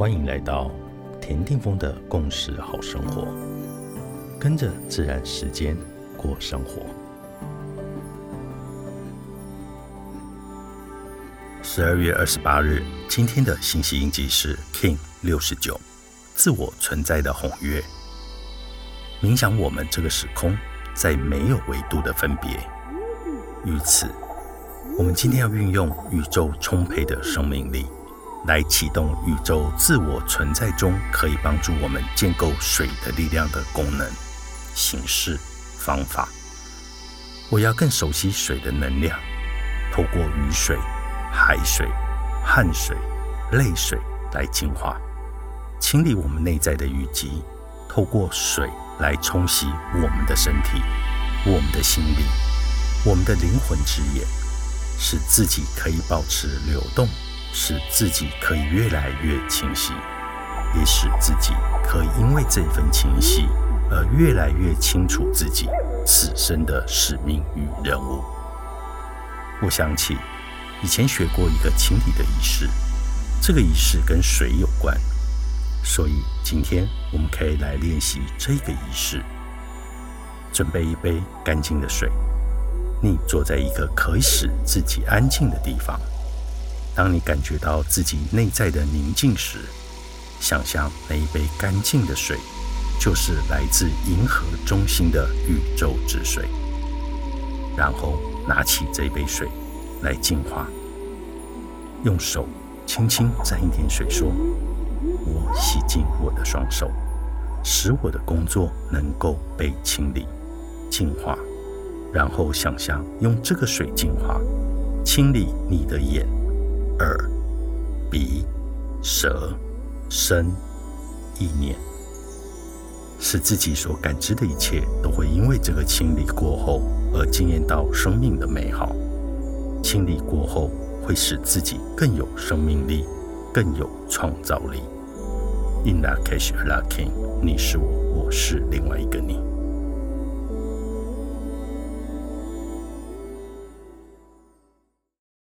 欢迎来到田定峰的共识好生活，跟着自然时间过生活。十二月二十八日，今天的信息印记是 King 六十九，自我存在的红月。冥想我们这个时空在没有维度的分别。于此，我们今天要运用宇宙充沛的生命力。来启动宇宙自我存在中可以帮助我们建构水的力量的功能、形式、方法。我要更熟悉水的能量，透过雨水、海水、汗水、泪水来净化、清理我们内在的淤积。透过水来冲洗我们的身体、我们的心理、我们的灵魂之眼，使自己可以保持流动。使自己可以越来越清晰，也使自己可以因为这份清晰而越来越清楚自己此生的使命与任务。我想起以前学过一个清理的仪式，这个仪式跟水有关，所以今天我们可以来练习这个仪式。准备一杯干净的水，你坐在一个可以使自己安静的地方。当你感觉到自己内在的宁静时，想象那一杯干净的水，就是来自银河中心的宇宙之水。然后拿起这杯水来净化，用手轻轻沾一点水，说：“我洗净我的双手，使我的工作能够被清理、净化。”然后想象用这个水净化、清理你的眼。耳、鼻、舌、身、意念，使自己所感知的一切都会因为这个清理过后而惊艳到生命的美好。清理过后会使自己更有生命力，更有创造力。Ina case, la king，你是我，我是另外一个你。